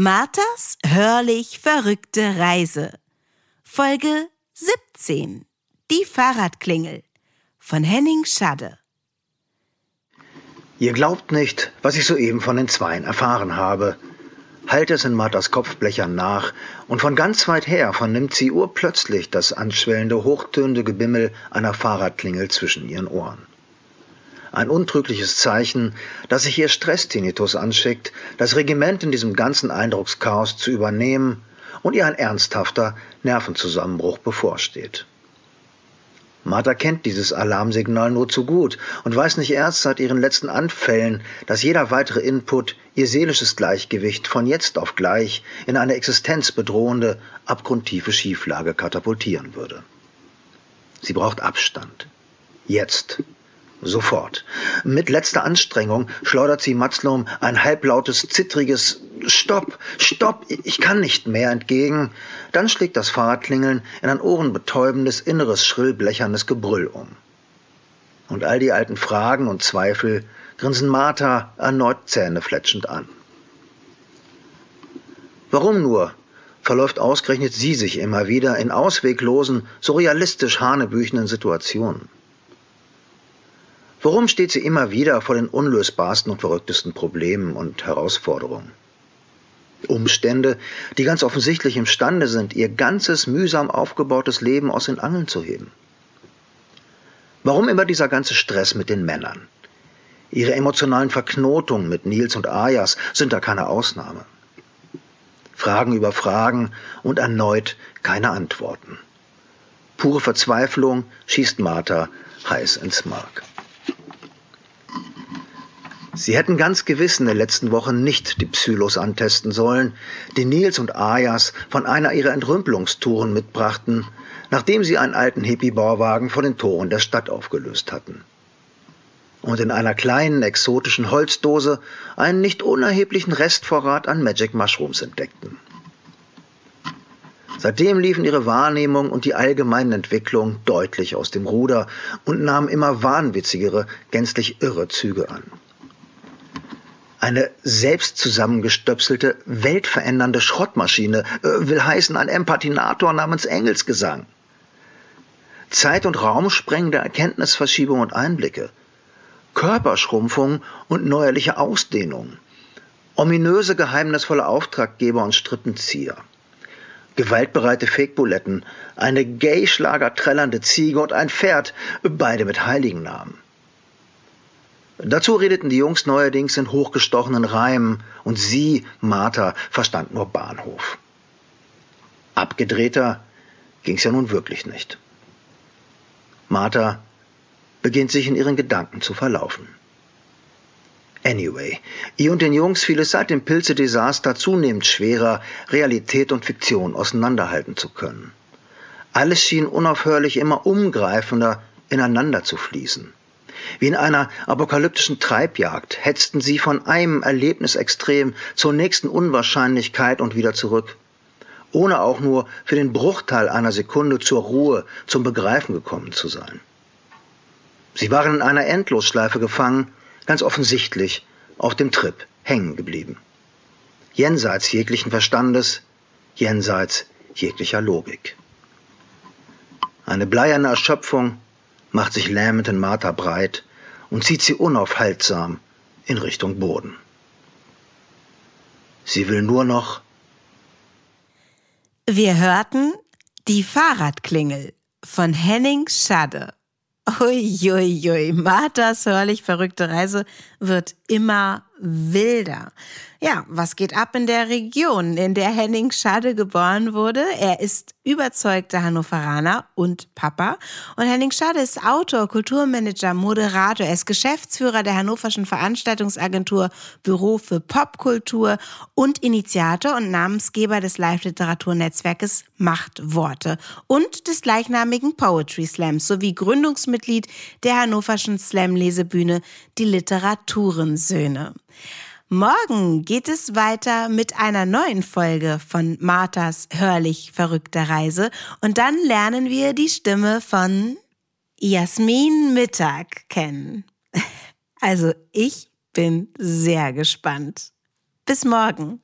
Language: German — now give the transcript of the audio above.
Marthas hörlich verrückte Reise. Folge 17. Die Fahrradklingel von Henning Schadde. Ihr glaubt nicht, was ich soeben von den Zweien erfahren habe. Halt es in Marthas Kopfblechern nach, und von ganz weit her vernimmt sie urplötzlich das anschwellende, hochtönende Gebimmel einer Fahrradklingel zwischen ihren Ohren. Ein untrügliches Zeichen, dass sich ihr Stresstinitus anschickt, das Regiment in diesem ganzen Eindruckschaos zu übernehmen und ihr ein ernsthafter Nervenzusammenbruch bevorsteht. Martha kennt dieses Alarmsignal nur zu gut und weiß nicht erst seit ihren letzten Anfällen, dass jeder weitere Input ihr seelisches Gleichgewicht von jetzt auf gleich in eine existenzbedrohende, abgrundtiefe Schieflage katapultieren würde. Sie braucht Abstand. Jetzt. Sofort. Mit letzter Anstrengung schleudert sie Matzlum ein halblautes, zittriges Stopp, Stopp, ich kann nicht mehr entgegen. Dann schlägt das Fahrradklingeln in ein ohrenbetäubendes, inneres, schrill blecherndes Gebrüll um. Und all die alten Fragen und Zweifel grinsen Martha erneut zähnefletschend an. Warum nur verläuft ausgerechnet sie sich immer wieder in ausweglosen, surrealistisch hanebüchenden Situationen? Warum steht sie immer wieder vor den unlösbarsten und verrücktesten Problemen und Herausforderungen? Umstände, die ganz offensichtlich imstande sind, ihr ganzes mühsam aufgebautes Leben aus den Angeln zu heben. Warum immer dieser ganze Stress mit den Männern? Ihre emotionalen Verknotungen mit Nils und Ayas sind da keine Ausnahme. Fragen über Fragen und erneut keine Antworten. Pure Verzweiflung schießt Martha heiß ins Mark. Sie hätten ganz gewiss in den letzten Wochen nicht die Psylos antesten sollen, die Nils und Ayas von einer ihrer Entrümpelungstouren mitbrachten, nachdem sie einen alten Hippie-Bauwagen vor den Toren der Stadt aufgelöst hatten. Und in einer kleinen exotischen Holzdose einen nicht unerheblichen Restvorrat an Magic Mushrooms entdeckten. Seitdem liefen ihre Wahrnehmung und die allgemeine Entwicklung deutlich aus dem Ruder und nahmen immer wahnwitzigere, gänzlich irre Züge an. Eine selbst zusammengestöpselte, weltverändernde Schrottmaschine äh, will heißen ein Empathinator namens Engelsgesang. Zeit- und Raumsprengende Erkenntnisverschiebung und Einblicke. Körperschrumpfung und neuerliche Ausdehnung. Ominöse, geheimnisvolle Auftraggeber und Strippenzieher. Gewaltbereite Fake-Buletten, eine Gay-Schlager trällernde Ziege und ein Pferd, beide mit Heiligennamen. Dazu redeten die Jungs neuerdings in hochgestochenen Reimen und sie, Martha, verstand nur Bahnhof. Abgedrehter ging's ja nun wirklich nicht. Martha beginnt sich in ihren Gedanken zu verlaufen. Anyway, ihr und den Jungs fiel es seit dem Pilze-Desaster zunehmend schwerer, Realität und Fiktion auseinanderhalten zu können. Alles schien unaufhörlich immer umgreifender ineinander zu fließen. Wie in einer apokalyptischen Treibjagd hetzten sie von einem Erlebnisextrem zur nächsten Unwahrscheinlichkeit und wieder zurück, ohne auch nur für den Bruchteil einer Sekunde zur Ruhe, zum Begreifen gekommen zu sein. Sie waren in einer Endlosschleife gefangen, ganz offensichtlich auf dem Trip hängen geblieben. Jenseits jeglichen Verstandes, jenseits jeglicher Logik. Eine bleierne Erschöpfung, macht sich lähmend in Martha breit und zieht sie unaufhaltsam in Richtung Boden. Sie will nur noch. Wir hörten die Fahrradklingel von Henning Schade. Uiuiui, Marthas hörlich verrückte Reise wird immer wilder. Ja, was geht ab in der Region, in der Henning Schade geboren wurde? Er ist überzeugter Hannoveraner und Papa. Und Henning Schade ist Autor, Kulturmanager, Moderator. Er ist Geschäftsführer der Hannoverschen Veranstaltungsagentur Büro für Popkultur und Initiator und Namensgeber des Live-Literaturnetzwerkes Machtworte und des gleichnamigen Poetry Slams sowie Gründungsmitglied der Hannoverschen Slam-Lesebühne Die Literaturensöhne. Morgen geht es weiter mit einer neuen Folge von Marthas hörlich verrückter Reise und dann lernen wir die Stimme von Jasmin Mittag kennen. Also ich bin sehr gespannt. Bis morgen.